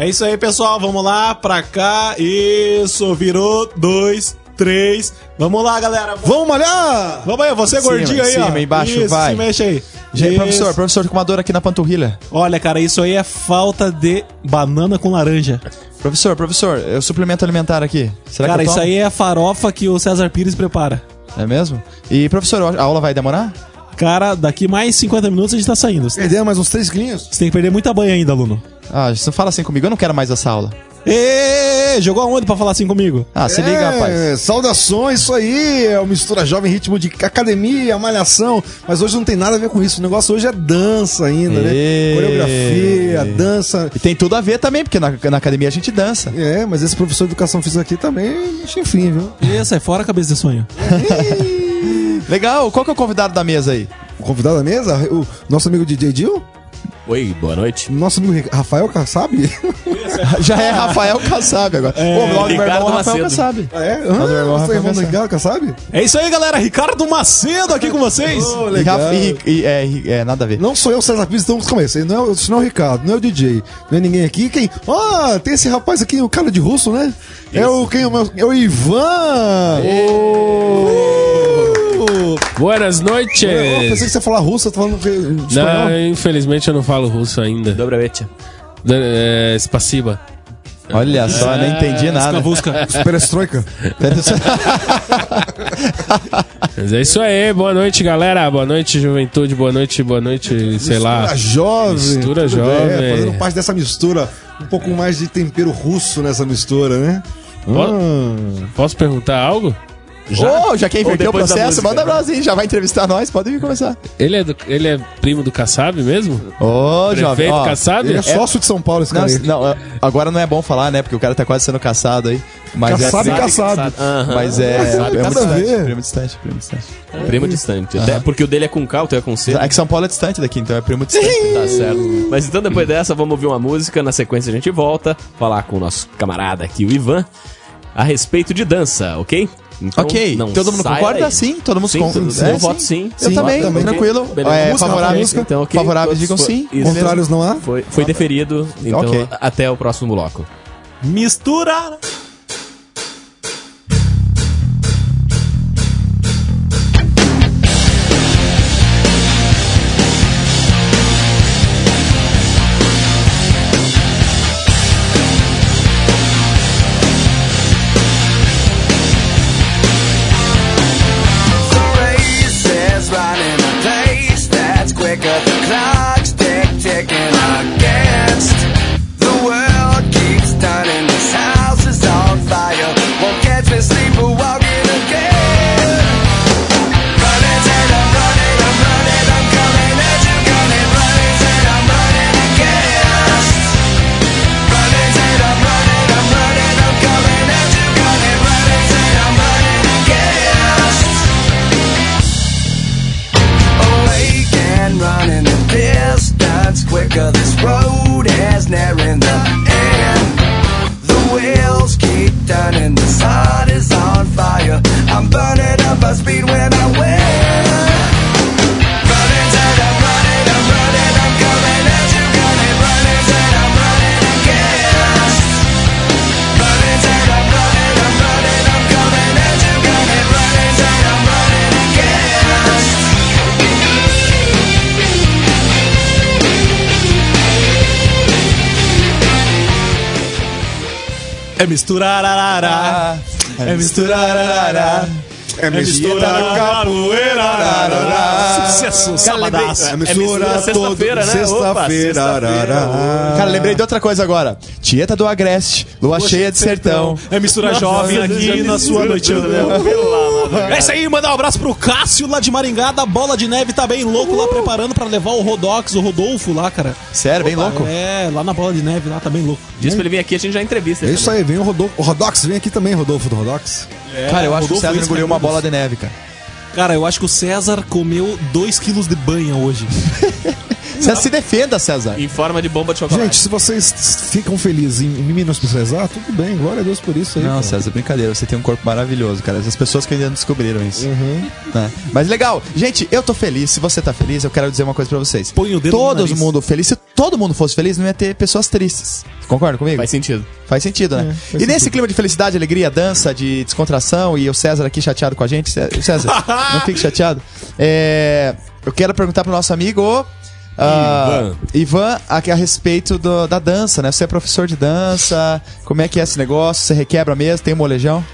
É isso aí, pessoal. Vamos lá, pra cá. Isso, virou. Dois, três. Vamos lá, galera. Vamos malhar! Vamos aí, você Cima, gordinho aí, ó. cima, embaixo, isso, vai. Se mexe aí. Gente, Isso. professor, professor, com uma dor aqui na panturrilha. Olha, cara, isso aí é falta de banana com laranja. Professor, professor, eu suplemento alimentar aqui. Será cara, que eu isso aí é a farofa que o César Pires prepara. É mesmo? E, professor, a aula vai demorar? Cara, daqui mais 50 minutos a gente tá saindo. Você Perdemos mais uns 3 quilinhos. tem que perder muita banha ainda, aluno. Ah, você não fala assim comigo, eu não quero mais essa aula. Ê, jogou aonde pra falar assim comigo? Ah, se liga, rapaz. É, saudações, isso aí é o Mistura Jovem Ritmo de academia, malhação, mas hoje não tem nada a ver com isso, o negócio hoje é dança ainda, né? Coreografia, dança. E tem tudo a ver também, porque na, na academia a gente dança. É, mas esse professor de educação física aqui também, enfim, viu? Ê, sai fora a cabeça de sonho. Legal, qual que é o convidado da mesa aí? O convidado da mesa, o nosso amigo DJ Dil, Oi, boa noite. nosso amigo Rafael Kassab. Já é Rafael Kassab agora. Pô, o nome do meu Ricardo irmão é Rafael Macedo. Kassab. Ah, é? Nós do irmão Ah, você é Rafael irmão. Ricardo Kassab? É isso aí, galera. Ricardo Macedo aqui com vocês. Oh, E, legal. Rafa- e- e- é, e- é, nada a ver. Não sou eu, César Pires, então vamos começar. Não é, o- não é o Ricardo, não é o DJ, não é ninguém aqui. Quem? Ah, tem esse rapaz aqui, o cara de russo, né? É o quem? o meu- É o Ivan! Uh! Buenas noites! Eu pensei que você ia falar russo, eu tô falando que- espanhol. Não, infelizmente eu não falo russo ainda. Dobrovetia. Da- É, Spaciba. Olha só, não entendi nada. Escavusca. Perestroika. Mas é isso aí, boa noite, galera. Boa noite, juventude. Boa noite, boa noite, sei lá. Mistura jovem. Mistura jovem. bem, fazendo parte dessa mistura. Um pouco mais de tempero russo nessa mistura, né? Hum. Posso perguntar algo? Já? já quer inverter o processo? Manda pra nós aí, já vai entrevistar nós, pode vir começar. Ele é, do- ele é primo do Kassab mesmo? Ô, jovem. Prefeito Ó, Kassab? Ele é sócio de São Paulo, esse não, cara aí. não, é- agora não é bom falar, né? Porque o cara tá quase sendo caçado aí. Mas Kassab é, e Kassab. Aham. mas é, é, Nada muito distante, ver. primo distante, primo distante. Primo distante. Até porque o dele é com K, o teu é com C. É que São Paulo é distante daqui, então é primo distante. Tá certo. Mas então depois dessa, vamos ouvir uma música. Na sequência a gente volta. Falar com o nosso camarada aqui, o Ivan, a respeito de dança, ok? Então, ok, não todo mundo concorda? daí. Sim, todo mundo Sim, concorda. tudo- eu voto sim. Eu Sim, também, também. tranquilo. Beleza. É, Música, favoráveis, música. Então, ok. favoráveis digam foi- sim. Isso. Contrários não há? Foi, foi deferido. Então, até o próximo bloco. Mistura. É misturararará. É misturararará. É mistura capoeira. Sucesso, sabadaço. É mistura mistura todo- sexta-feira, né? Sexta-feira. Cara, lembrei de outra coisa agora. Tieta do Agreste, lua cheia de sertão. É mistura jovem aqui na sua noite. É isso aí, mandar um abraço pro Cássio lá de Maringá, da Bola de Neve, tá bem louco lá preparando pra levar o Rodox, o Rodolfo lá, cara. Sério, bem louco? É, lá na Bola de Neve, lá tá bem louco. Diz pra ele vir aqui, a gente já entrevista. É ele isso aí, vem o, Rodolfo, o Rodox, vem aqui também, Rodolfo do Rodox. Cara, eu acho que o Rodolfo César Luiz engoliu uma Raimundos. bola de neve, cara. Cara, eu acho que o César comeu 2 quilos de banha hoje. César, se defenda, César. Em forma de bomba de chocolate. Gente, se vocês ficam felizes em, em me menosprezar, tudo bem, glória a Deus por isso aí. Não, cara. César, brincadeira. Você tem um corpo maravilhoso, cara. Essas pessoas que ainda não descobriram isso. Uhum. né? Mas legal. Gente, eu tô feliz. Se você tá feliz, eu quero dizer uma coisa pra vocês. Põe o dedo no Todo nariz. mundo feliz. Se todo mundo fosse feliz, não ia ter pessoas tristes. Concorda comigo? Faz sentido. Faz sentido, né? faz e nesse sentido. clima de felicidade, alegria, dança, de descontração e o César aqui chateado com a gente. Cé- César, não fique chateado. É, eu quero perguntar pro nosso amigo. Ah, Ivan, aqui a respeito do- da dança, né? Você é professor de dança, como é que é esse negócio? Você requebra mesmo? Tem um molejão?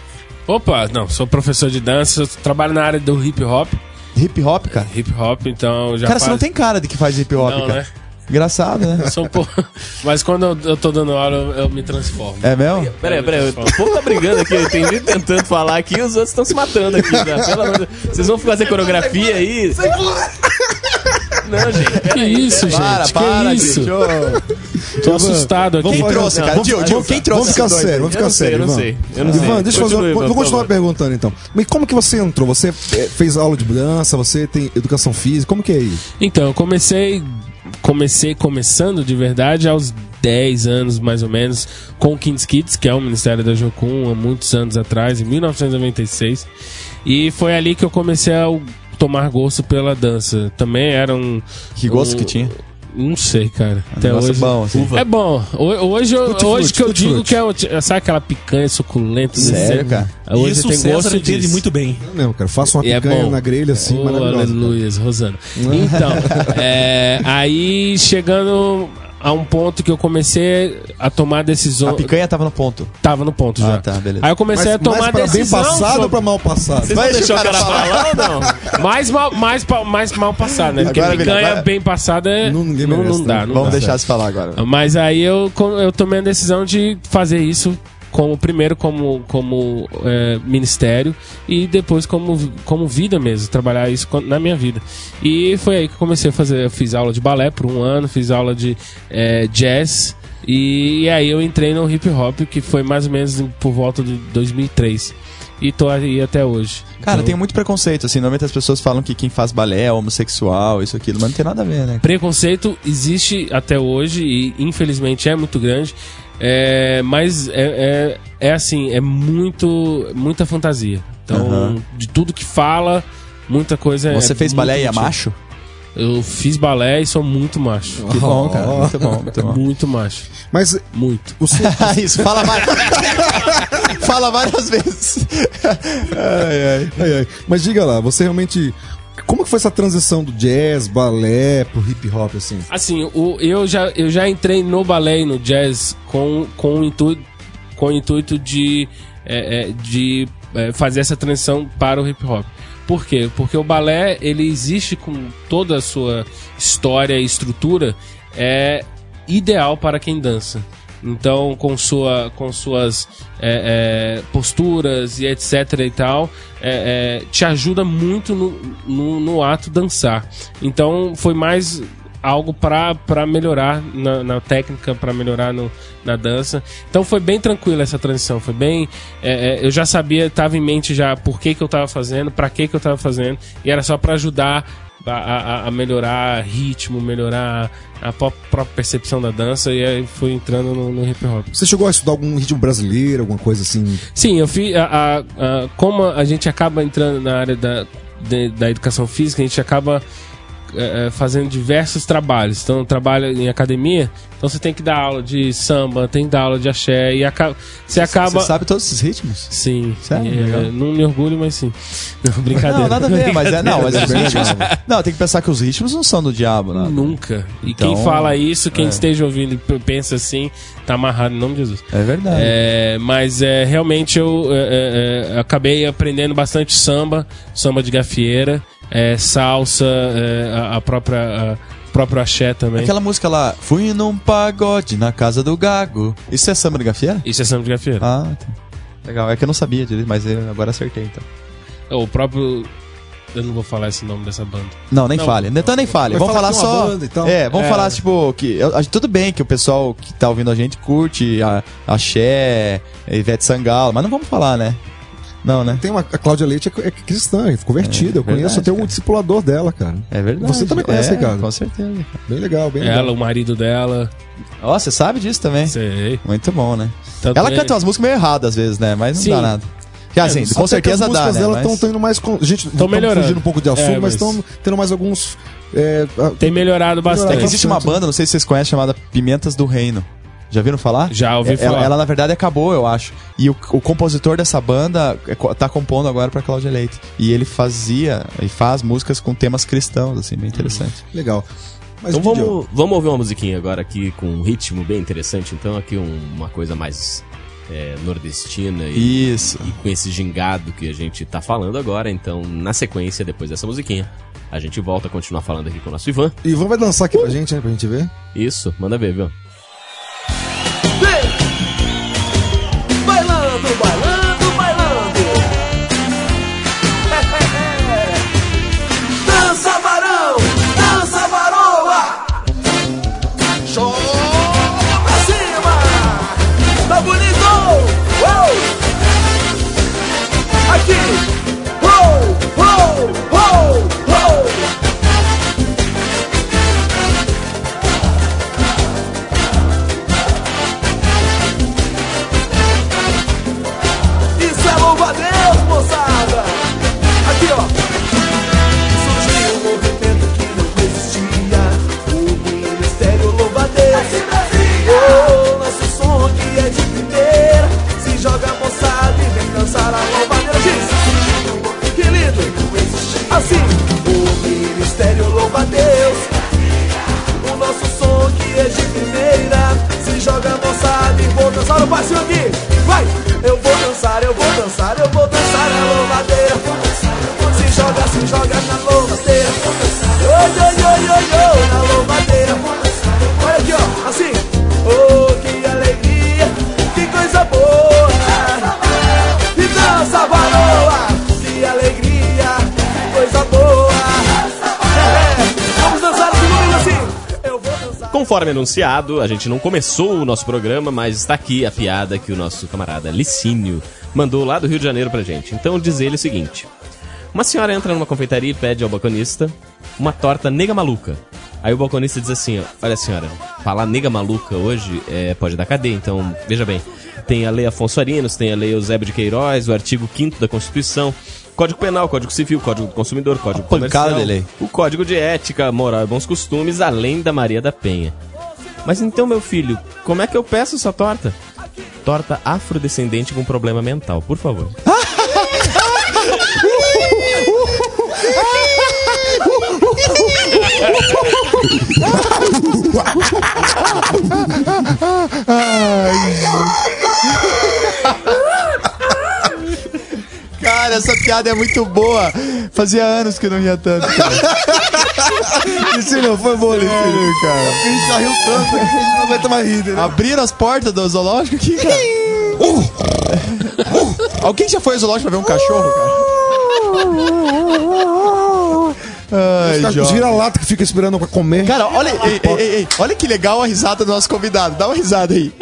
Opa, não, sou professor de dança, eu trabalho na área do hip hop. Hip hop, cara? Hip hop, então já cara, você faz... não tem cara de que faz hip hop, Não, cara. né? Engraçado, né? Eu sou um pouco... Mas quando eu, tô dando aula, eu, eu me transformo. É mesmo? Peraí, peraí, o povo tá brigando aqui, tem gente tentando falar aqui e os outros estão se matando aqui. De Deus. Vocês vão fazer coreografia aí? Não, gente, Que isso, gente? Para, que para, isso? gente. Tô assustado aqui. Quem trouxe, cara? Dil, vamos- quem trouxe Vamos ficar sério, vamos ficar não sério, eu não Ivan. sei. Eu não Ivan, sei. deixa eu fazer Ivan, vou continuar perguntando então. Mas como que você entrou? Você eh, fez aula de dança, você tem educação física, como que é aí? Então, eu comecei, comecei começando de verdade aos 10 anos, mais ou menos, com o Kids Kids, que é o Ministério da Jocum, há muitos anos atrás, em 1996. E foi ali que eu comecei a tomar gosto pela dança. Também era um... Que gosto um- que tinha? Não sei, cara. Até negócio hoje. bom, assim. É bom. Ho- Hoje, hoje frutti, que eu digo que é. o- Sabe aquela picanha suculenta? Sério, desse- cara? Hoje Isso tem César gosto entende muito bem. Não cara. Faça uma E é picanha bom. na grelha assim, Oh, maravilhosa. Aleluia, Rosana. Então, é, aí chegando a um ponto que eu comecei a tomar A decisão. picanha tava no ponto. Tava no ponto já. Ah, tá, beleza. Aí eu comecei Mas, a tomar mais pra bem decisão. passado sobre- ou pra mal passado? Vocês Vai, deixar o cara falar ou não? mais, mal, mais, mais mal passado, né? Porque Agora, picanha agora- bem passada é- Não, não, ninguém não, merece, dá. né? Não Vamos dá. deixar você falar agora. Mas aí eu, eu tomei a decisão de fazer isso como primeiro como, como é, ministério e depois como, como vida mesmo, trabalhar isso na minha vida. E foi aí que eu comecei a fazer, eu fiz aula de balé por um ano, fiz aula de é, jazz e, e aí eu entrei no hip hop que foi mais ou menos por volta de 2003 e tô aí até hoje. Cara, Então, tem muito preconceito, assim. Normalmente as pessoas falam que quem faz balé é homossexual, isso, aquilo, mas não tem nada a ver, né? Preconceito existe até hoje e infelizmente é muito grande. É, mas é, é, é assim, é muito muita fantasia. Então, de tudo que fala, muita coisa é. Você fez balé e é macho? Eu fiz balé e sou muito macho. Que bom, cara. Muito bom, muito bom. Muito macho. Mas Muito. o seu, isso, fala mais. fala várias vezes. ai, ai. ai, ai. Mas diga lá, você realmente. Como que foi essa transição do jazz, balé pro hip hop, assim? Assim, o, eu, já, eu já entrei no balé e no jazz com, com, o, intuito, com o intuito de, é, é, de é, fazer essa transição para o hip hop. Por quê? Porque o balé, ele existe com toda a sua história e estrutura, é ideal para quem dança. Então, com, sua, com suas é, é, posturas e etc e tal, é, é, te ajuda muito no, no, no ato dançar. Então, foi mais algo para melhorar na, na técnica, para melhorar no, na dança. Então foi bem tranquila essa transição, foi bem. é, é, eu já sabia, estava em mente já por que, que eu estava fazendo, para que, que eu estava fazendo, e era só para ajudar a, a- a melhorar ritmo, melhorar a pró- própria percepção da dança, e aí fui entrando no, no hip hop. Você chegou a estudar algum ritmo brasileiro, alguma coisa assim? Sim, eu fiz. A, a- a- como a gente acaba entrando na área da, de- da educação física, a gente acaba é, é, fazendo diversos trabalhos. Então, trabalha em academia, então você tem que dar aula de samba, tem que dar aula de axé, e acaba, você acaba. Você sabe todos esses ritmos? Sim, Sério? é, não me orgulho, mas sim. Não, brincadeira. Não, nada a ver, mas é. Não, mas os Bem legal. Não, tem que pensar que os ritmos não são do diabo, né? Nunca. E Então, quem fala isso, quem é. esteja ouvindo e pensa assim, tá amarrado em nome de Jesus. É verdade. É, mas é, realmente eu é, é, é, acabei aprendendo bastante samba, samba de gafieira, é, salsa, é, a, a própria a, próprio axé também. Aquela música lá, fui num pagode na casa do Gago. Isso é samba de gafieira? Isso é samba de gafieira. Ah, tá. Legal, é que eu não sabia direito, mas eu agora acertei então. O próprio. Eu não vou falar esse nome dessa banda. Não, nem Não. fale. Então nem fale. Vamos falar falar, é só. banda e tal. É, vamos É. falar, tipo, que. tudo bem que o pessoal que tá ouvindo a gente curte a, axé, Ivete Sangalo, mas não vamos falar, né? Não, né? Tem uma, a Cláudia Leite é, é cristã, é convertida. É eu conheço verdade, até um cara. discipulador dela, cara. É verdade. Você também conhece, é, Ricardo? Com certeza. Bem legal, bem Ela, legal. o marido dela. Ó, você sabe disso também. Sei. Muito bom, né? Tanto Ela é- canta umas músicas meio erradas às vezes, né? Mas não Sim. dá nada. Que, assim, Até com certeza as dá, músicas né? dela Mas estão indo mais. Com... Gente, estão melhorando. fugindo um pouco de assunto, É, mas estão tendo mais alguns. é, a- Tem melhorado É bastante. que existe uma banda, não sei se vocês conhecem, chamada Pimentas do Reino. Já viram falar? Já ouvi É- ela, falar. ela, na verdade, acabou, eu acho. E o, o compositor dessa banda é tá compondo agora pra Cláudia Leite. E ele fazia e faz músicas com temas cristãos, assim, bem interessante. Legal. Mas Então vamos, vamos ouvir uma musiquinha agora aqui com um ritmo bem interessante. Então aqui um- uma coisa mais é, nordestina e, Isso. e com esse gingado que a gente tá falando agora. Então na sequência, depois dessa musiquinha, a gente volta a continuar falando aqui com o nosso Ivan. Ivan vai dançar aqui pra gente, né? Pra gente ver. Isso, manda ver, viu? Conforme anunciado, a gente não começou o nosso programa, mas está aqui a piada que o nosso camarada Licínio mandou lá do Rio de Janeiro pra gente. Então diz ele o seguinte: Uma senhora entra numa confeitaria e pede ao balconista uma torta nega maluca. Aí o balconista diz assim: Olha, senhora, falar nega maluca hoje é, pode dar cadeia, então veja bem. Tem a lei Afonso Arinos, tem a lei Eusébio de Queiroz, o artigo 5 da Constituição, Código Penal, Código Civil, Código do Consumidor, Código pancada Comercial, de lei. o Código de Ética, Moral e Bons Costumes, além da Maria da Penha. Mas então, meu filho, como é que eu peço essa torta? Torta afrodescendente com problema mental, por favor. Cara, essa piada é muito boa. Fazia anos que eu não ria tanto, cara. Isso não foi bom. Sério, cara. A gente já riu tanto que a gente não aguenta mais rir, né? Abriram as portas do zoológico aqui, cara. Alguém já foi ao zoológico pra ver um cachorro, cara? Ai, Os vira-lata que fica esperando pra comer. Cara, olha, ei, ei, ei, ei, olha que legal a risada do nosso convidado. Dá uma risada aí.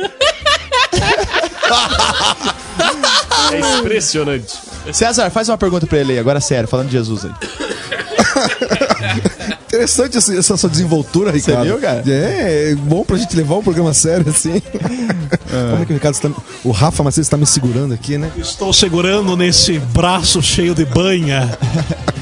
É impressionante. César, faz uma pergunta pra ele aí, agora sério, falando de Jesus aí. Interessante essa, essa sua desenvoltura, Ricardo. viu, cara? É, é bom pra gente levar um programa sério assim. Como é que o Ricardo está. O Rafa Macedo está me segurando aqui, né? Estou segurando nesse braço cheio de banha.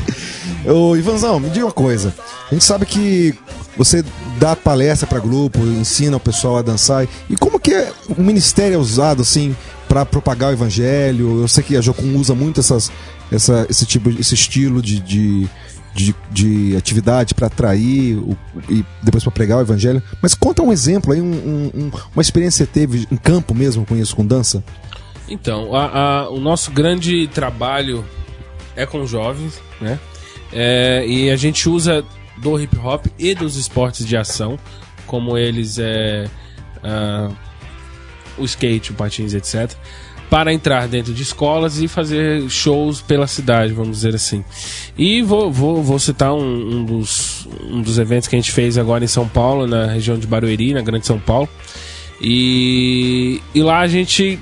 Ô, Ivanzão, me diga uma coisa. A gente sabe que você dá palestra para grupo, ensina o pessoal a dançar. E como que é, o ministério é usado assim para propagar o evangelho? Eu sei que a Jocum usa muito essas, essa, esse tipo, esse estilo de, de, de, de atividade para atrair o- e depois para pregar o evangelho. Mas conta um exemplo aí, um- um- um- uma experiência que teve em campo mesmo com isso, com dança. Então, a- a- o nosso grande trabalho é com jovens, né? É, e a gente usa do hip hop e dos esportes de ação, como eles é ah, o skate, o patins, etc, para entrar dentro de escolas e fazer shows pela cidade, vamos dizer assim. E vou, vou, vou citar um, um dos, um dos eventos que a gente fez agora em São Paulo, na região de Barueri, na Grande São Paulo. E, e lá a gente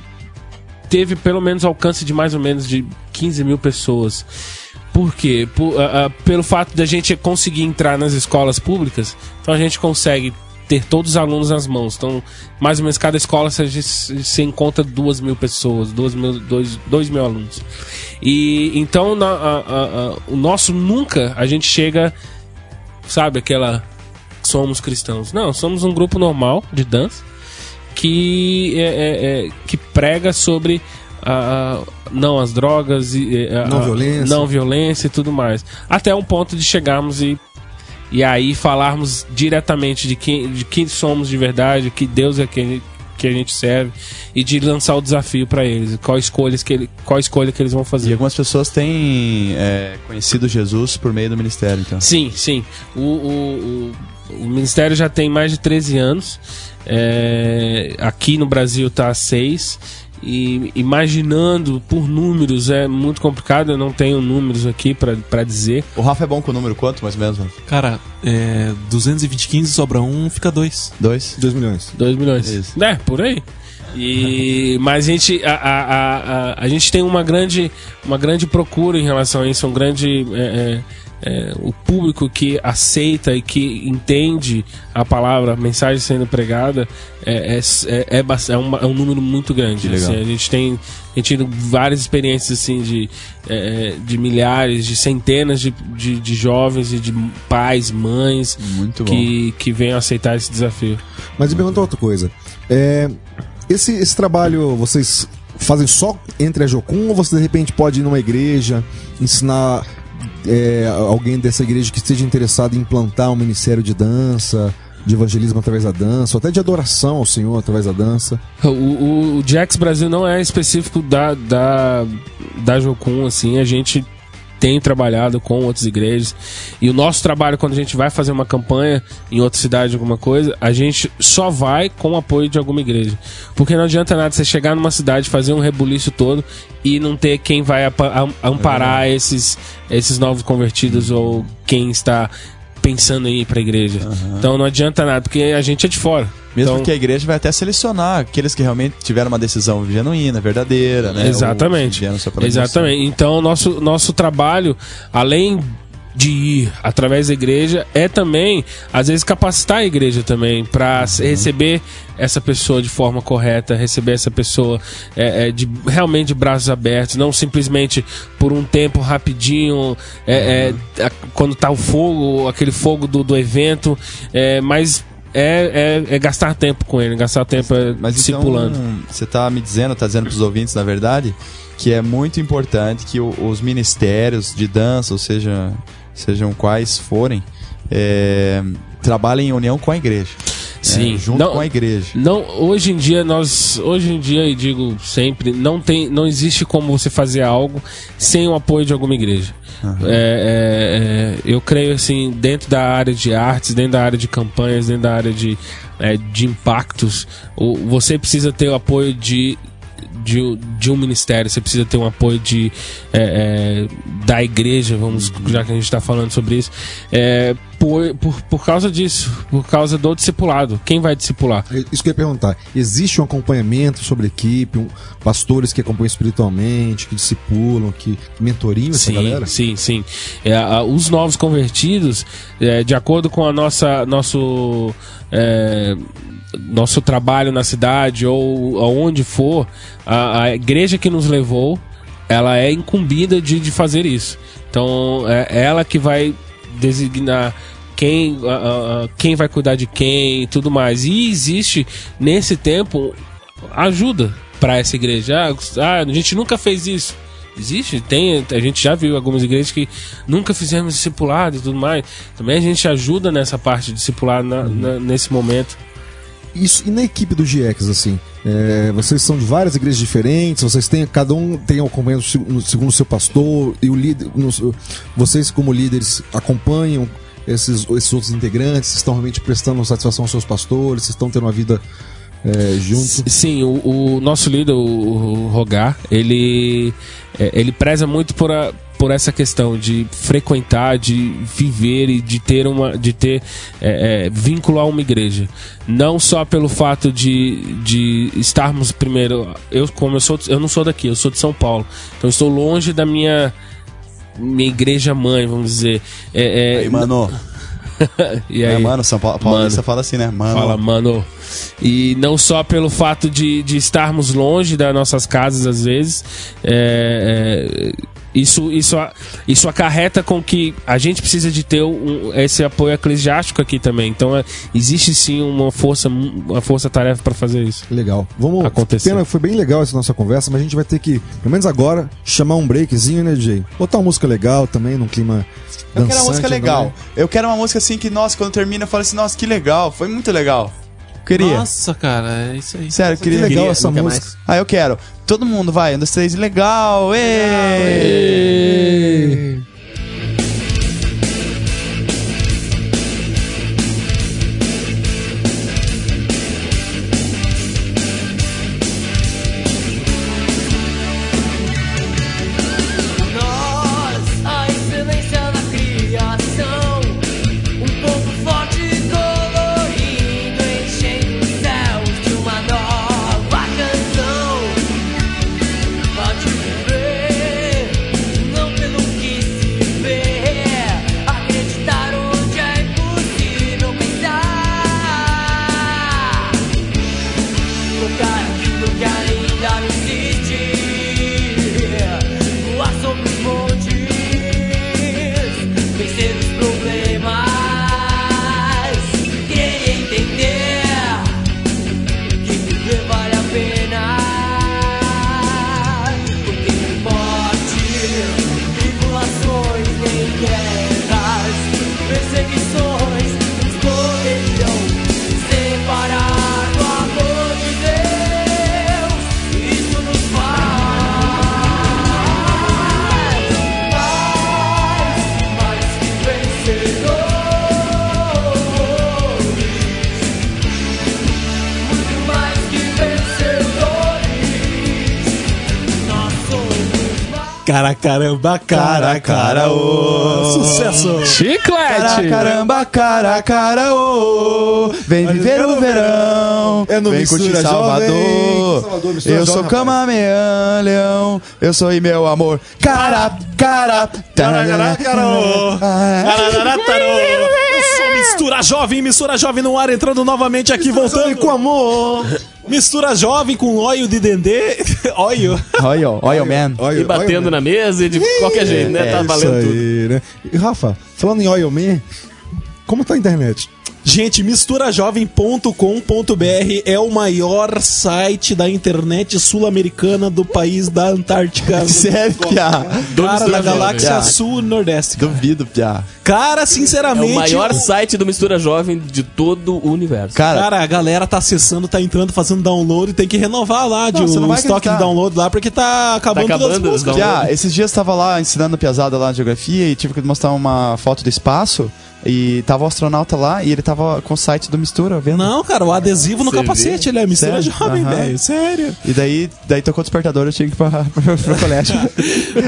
teve pelo menos alcance de mais ou menos de 15 mil pessoas. Por quê? Por- ah, ah, pelo fato da gente conseguir entrar nas escolas públicas, então a gente consegue ter todos os alunos nas mãos. Então, mais ou menos cada escola você, você encontra duas mil pessoas, duas mil, dois, dois mil alunos. E então na- a- a- a- o nosso nunca a gente chega, sabe, aquela somos cristãos. Não, somos um grupo normal de dança que é, é- é- que prega sobre a, não as drogas e a- Não violência. não violência e tudo mais até um ponto de chegarmos e e aí falarmos diretamente de quem de quem somos de verdade que Deus é quem que a gente serve e de lançar o desafio para eles qual escolhas que ele, qual escolha que eles vão E fazer algumas pessoas têm é, conhecido Jesus por meio do ministério, então. Sim, sim. O, o, o, o Ministério já tem mais de 13 anos. É, aqui no Brasil está há 6. E imaginando por números é muito complicado, eu não tenho números aqui para dizer. O Rafa é bom com o número quanto, mais ou menos? Cara, é, 220, 15 sobra um, fica dois. Dois? 2 milhões. 2 milhões. Isso. É, por aí. E, mas a gente, a, a, a, a, a gente tem uma grande, uma grande procura em relação a isso, um grande. é, é, é, o público que aceita e que entende a palavra, a mensagem sendo pregada, é, é, é, é, bast- é é um número muito grande. Assim. a gente tem, tem tido várias experiências assim, de, é, de milhares, de centenas de, de, de jovens e de pais, mães que, que venham aceitar esse desafio. Mas me pergunta outra coisa. É, esse, esse trabalho vocês fazem só entre a Jocum ou você de repente pode ir numa igreja, ensinar é, alguém dessa igreja que esteja interessado em implantar um ministério de dança, de evangelismo através da dança, ou até de adoração ao Senhor através da dança? O, o, o Jax Brasil não é específico da, da, da Jocum, assim, a gente tem trabalhado com outras igrejas. E o nosso trabalho, quando a gente vai fazer uma campanha em outra cidade, alguma coisa, a gente só vai com o apoio de alguma igreja. Porque não adianta nada você chegar numa cidade, fazer um rebuliço todo e não ter quem vai amparar esses, esses novos convertidos ou quem está pensando em ir para a igreja. Então não adianta nada, porque a gente é de fora. Mesmo então, que a igreja vai até selecionar aqueles que realmente tiveram uma decisão genuína, verdadeira, né? Exatamente. Exatamente. Então, nosso, nosso trabalho, além de ir através da igreja, é também, às vezes, capacitar a igreja também para receber essa pessoa de forma correta, receber essa pessoa é, é, de, realmente de braços abertos, não simplesmente por um tempo rapidinho, é, é, a- quando tá o fogo, aquele fogo do, do evento, é, mas é, é, é gastar tempo com ele, gastar tempo é, Mas discipulando. então, você tá me dizendo, tá dizendo pros ouvintes, na verdade, que é muito importante que o- os ministérios de dança, ou seja, sejam quais forem, é, trabalhem em união com a igreja. Sim. né? junto Não- com a igreja. Não, hoje em dia nós, hoje em dia e digo sempre, não tem, não existe como você fazer algo sem o apoio de alguma igreja. É, é, é, eu creio assim, dentro da área de artes, dentro da área de campanhas, dentro da área de, é, de impactos, você precisa ter o apoio de de, de um ministério, você precisa ter um apoio de, é, é, da igreja, vamos, já que a gente está falando sobre isso, é, por, por, por causa disso, por causa do discipulado. Quem vai discipular? É Isso que eu ia perguntar. Existe um acompanhamento sobre a equipe, um- pastores que acompanham espiritualmente, que discipulam, que mentoriam essa Sim, galera? sim, sim. É, os novos convertidos, é, de acordo com a nossa nosso é, nosso trabalho na cidade ou aonde for, a, a igreja que nos levou, ela é incumbida de, de fazer isso. Então, é ela que vai designar quem, a- a- quem vai cuidar de quem e tudo mais. E existe, nesse tempo, ajuda para essa igreja. Ah, ah, a gente nunca fez isso. Existe, tem, a gente já viu algumas igrejas que nunca fizemos discipulado e tudo mais. Também a gente ajuda nessa parte de discipulado na- na- nesse momento. Isso, e na equipe do GX, assim, é, vocês são de várias igrejas diferentes, vocês têm, cada um tem um acompanhando segundo o seu pastor, e o líder, vocês como líderes acompanham esses, esses outros integrantes, estão realmente prestando satisfação aos seus pastores, estão tendo uma vida é, junto. Sim, o, o nosso líder, o, o Rogar, ele, é, ele preza muito por, a- por essa questão de frequentar, de viver e de ter uma, de ter é, é, vínculo a uma igreja, não só pelo fato de, de estarmos primeiro, eu como eu sou, eu não sou daqui, eu sou de São Paulo, então estou longe da minha minha igreja mãe, vamos dizer. É, é, Aí, mano. e É, aí? mano, São Paulo, Paulista fala assim, né? Mano. Fala, mano. E não só pelo fato de, de estarmos longe das nossas casas, às vezes, é, é, isso, isso, isso acarreta com que a gente precisa de ter um- esse apoio eclesiástico aqui também. Então, é, existe sim uma força, uma força-tarefa para fazer isso. Legal. Vamos. Aconteceu. Pena, foi bem legal essa nossa conversa, mas a gente vai ter que, pelo menos agora, chamar um breakzinho, né, DJ? Botar uma música legal também, num clima. Eu quero uma dançante, música legal. Eu quero uma música assim que, nossa, quando termina eu falo assim, nossa, que legal. Foi muito legal. Queria. Nossa, cara, é isso aí. Sério, Que queria. legal Queria, essa música. mais. Ah, eu quero. Todo mundo, vai. Um, dois, três, legal. Ê! Cara, caramba, cara, cara, ô. Sucesso! Chiclete! Cara, caramba, cara, cara, ô. Vem viver o verão. É no Vem curtir. Salvador. Salvador, Eu sou. Camameã, leão. Eu sou e meu amor. Cara, cara. Carará, carô. Ah, Carará, tarô. Eu sou Mistura Jovem, Mistura Jovem no ar, entrando novamente aqui, voltando com amor. Mistura Jovem com óleo de dendê. Óleo. Olha, olha, man. Olha, E batendo olha, na mesa e de qualquer jeito, né? Tá Isso valendo tudo. aí, né? E Rafa, falando em Oil Man, como tá a internet? Gente, misturajovem.com.br é o maior site da internet sul-americana do país da Antártica. Sério, Piá? Cara da galáxia Piá. sul e nordeste. Duvido, Piá. Cara, É sinceramente. o maior o- site do Mistura Jovem de todo o universo. Cara, Cara, a galera tá acessando, tá entrando, fazendo download e tem que renovar lá de, Não, o vai estoque de download lá, porque tá acabando, Tá todas as acabando músicas. downloads. Piá, esses dias tava lá ensinando piazada lá na geografia e tive que mostrar uma foto do espaço. E tava o astronauta lá e ele tava com o site do Mistura vendo. Não, cara, o adesivo no Você capacete, ele é mistura Sério? jovem, velho. Sério. E daí, daí tocou o despertador, eu tinha que ir pra, pra, pro colégio.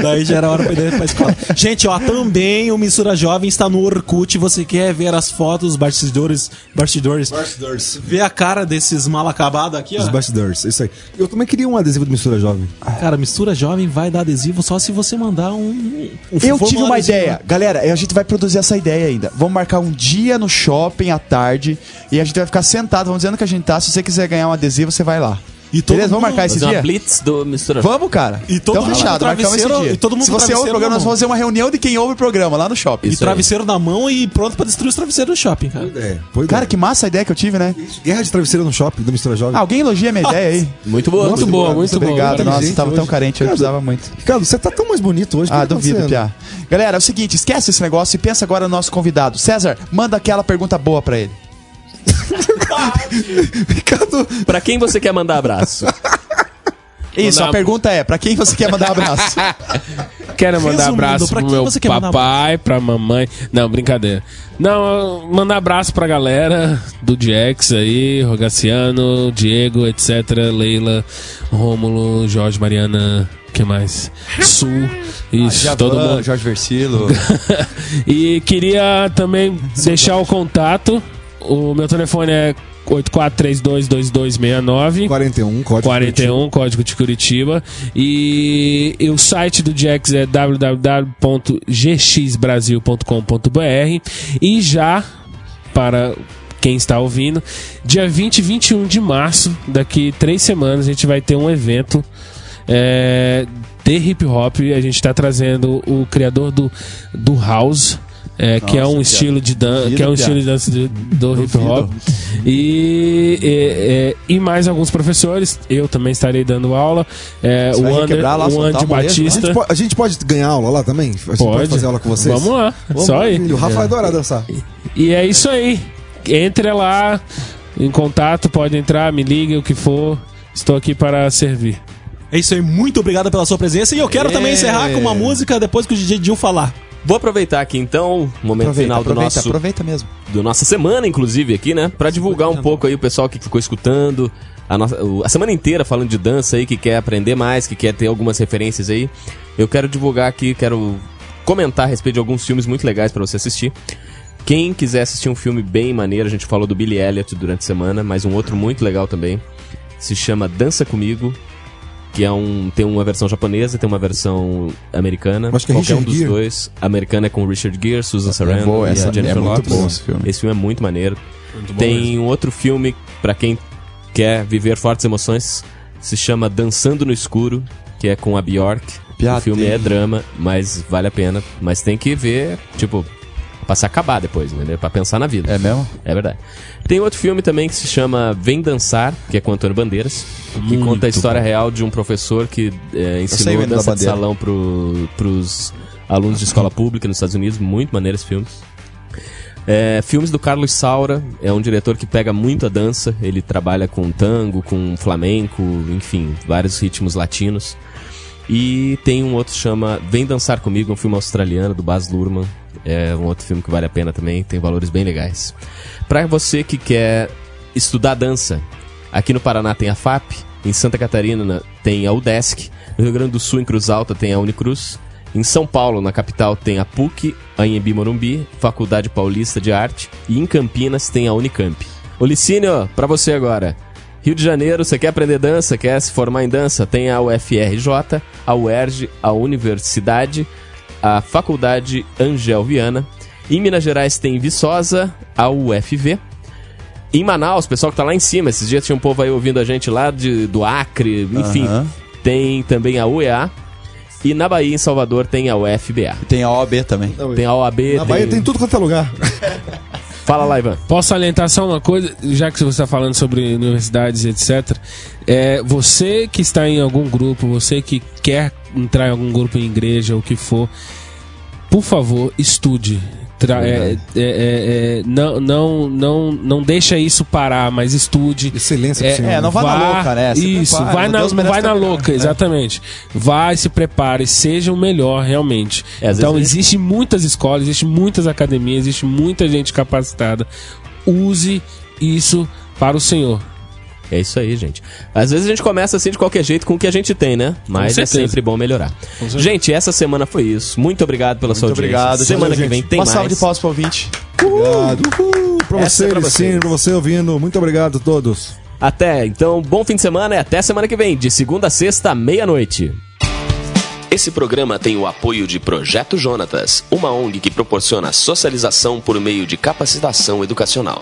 Daí já era hora pra ir pra escola. Gente, ó, também o Mistura Jovem está no Orkut. Você quer ver as fotos, os bastidores. Bastidores. Bastidores. Ver a cara desses mal acabados aqui, Os ó. bastidores, isso aí. Eu também queria um adesivo de mistura jovem. Cara, Mistura Jovem vai dar adesivo só se você mandar um. um Eu tive uma formulário ideia. Galera, a gente vai produzir essa ideia ainda. Vamos marcar um dia no shopping à tarde e a gente vai ficar sentado, vamos dizendo que a gente tá. Se você quiser ganhar um adesivo, você vai lá. E todo Beleza? Vamos mundo- marcar esse Fazer uma dia? blitz do Mistura. Vamos, cara. E todo então mundo fechado, marcamos esse travesseiro- dia. e todo mundo Se você ouve o travesseiro programa, nós vamos fazer uma reunião de quem ouve o programa lá no shopping. E Isso aí. travesseiro na mão e pronto pra destruir os travesseiros do shopping, cara. É, foi Cara, que massa a ideia que eu tive, né? Guerra de travesseiro no shopping da mistura jovem. Ah, alguém elogia a minha ideia aí. Muito boa. Muito boa, muito boa. Obrigado. Nossa, tava tão hoje. carente, eu precisava muito. Ricardo, você tá tão mais bonito hoje. o Ah, tá duvido? Piá. Galera, é o seguinte, esquece esse negócio e pensa agora no nosso convidado. César, manda aquela pergunta boa pra ele. Ricardo, Pra quem você quer mandar abraço? Isso, Mandar- a pergunta é, pra quem você quer mandar abraço? Quero mandar Resumindo, abraço pra pro meu você quer mandar papai, pra mamãe. Não, brincadeira. Não, mandar abraço pra galera do Jax aí, Rogaciano, Diego, etc. Leila, Rômulo, Jorge, Mariana, que mais? Sul. Isso, Javan, todo mundo. Jorge Versilo. E queria também deixar o contato. O meu telefone é 84322269. 41, código 41, código de Curitiba. E, e o site do Jax é www.gxbrasil.com.br. E já, para quem está ouvindo, dia 20 e 21 de março, daqui três semanas, a gente vai ter um evento é, de hip hop. A gente está trazendo o criador do, do House. É, que é um estilo de dança, que é um estilo de dança do, do hip hop e, e, e- e mais alguns professores. Eu também estarei dando aula. É, o Ander, lá, o Andy molejo, A gente, Batista. po- a gente pode ganhar aula lá também? A gente pode, fazer aula com vocês? Vamos lá, Vamos, só aí. O Rafa adora dançar. E é isso aí. Entre lá, em contato, pode entrar, me ligue, o que for. Estou aqui para servir. É isso aí, muito obrigado pela sua presença. E eu quero também encerrar com uma música depois que o DJ Dil falar. Vou aproveitar aqui então, o momento Aproveita, final do aproveita, nosso aproveita mesmo. do nossa semana, inclusive, aqui, né? Pra divulgar um pouco aí o pessoal que ficou escutando a, nossa, a semana inteira falando de dança aí, que quer aprender mais, que quer ter algumas referências aí. Eu quero divulgar aqui, quero comentar a respeito de alguns filmes muito legais pra você assistir. Quem quiser assistir um filme bem maneiro, a gente falou do Billy Elliot durante a semana, mas um outro muito legal também. Se chama Dança Comigo, que é um tem uma versão japonesa e tem uma versão americana. Acho que é Qualquer um Richard dos Gere. dois. A americana é com Richard Gere, Susan Sarandon boa, e essa- a Jennifer é muito Lopez. bom esse filme. Esse filme é muito maneiro. Tem um outro filme pra quem quer viver fortes emoções, se chama Dançando no Escuro, que é com a Bjork. Piada. O filme é drama, mas vale a pena. Mas tem que ver, tipo, pra se acabar depois, entendeu? Pra pensar na vida. É mesmo? É verdade. Tem outro filme também que se chama Vem Dançar, que é com Antônio Bandeiras, que Muito conta a história real de um professor que é, ensinou hino da dança de bandeira. salão pro, pros alunos de escola pública nos Estados Unidos. Muito maneiro esse filme. É, filmes do Carlos Saura, é um diretor que pega muito a dança, ele trabalha com tango, com flamenco, enfim, vários ritmos latinos. E tem um outro que chama Vem Dançar Comigo, um filme australiano do Baz Luhrmann. É um outro filme que vale a pena também, tem valores bem legais. Pra você que quer estudar dança, aqui no Paraná tem a FAP, em Santa Catarina tem a UDESC, no Rio Grande do Sul, em Cruz Alta, tem a Unicruz, em São Paulo, na capital, tem a PUC, a Anhembi Morumbi, Faculdade Paulista de Arte, e em Campinas tem a Unicamp. Ô Licínio, pra você agora. Rio de Janeiro, você quer aprender dança, quer se formar em dança? Tem a UFRJ, a UERJ, a Universidade, a Faculdade Angel Viana. Em Minas Gerais tem Viçosa, a UFV. Em Manaus, pessoal que tá lá em cima, esses dias tinha um povo aí ouvindo a gente lá de, do Acre, enfim. Aham. Tem também a UEA. E na Bahia, em Salvador, tem a UFBA. E tem a OAB também. Tem a OAB. Na Bahia tem tudo quanto é lugar. Fala lá, Ivan. Posso salientar só uma coisa, já que você está falando sobre universidades e etc. É, você que está em algum grupo, você que quer entrar em algum grupo em igreja o que for, por favor, estude. É, é, é, é, não, não, não, não deixa isso parar, mas estude. Excelência É, é, não vai na louca, né? Se Isso, prepara, vai na, Deus vai na melhor, louca, né? exatamente. Vai, se prepare, seja o melhor, realmente. É, então, vezes- existe muitas escolas, existe muitas academias, existe muita gente capacitada. Use isso para o Senhor. É isso aí, gente. Às vezes a gente começa assim de qualquer jeito com o que a gente tem, né? Mas é sempre bom melhorar. Gente, essa semana foi isso. Muito obrigado pela sua Muito audiência. obrigado, Semana gente. que vem tem Uma mais. salva de palmas pro ouvinte. Obrigado. Uhul. Pra Essa você, é pra Licínio, vocês. pra você ouvindo. Muito obrigado a todos. Até, então, bom fim de semana e até semana que vem, de segunda a sexta, meia-noite. Esse programa tem o apoio de Projeto Jonatas, uma ONG que proporciona socialização por meio de capacitação educacional.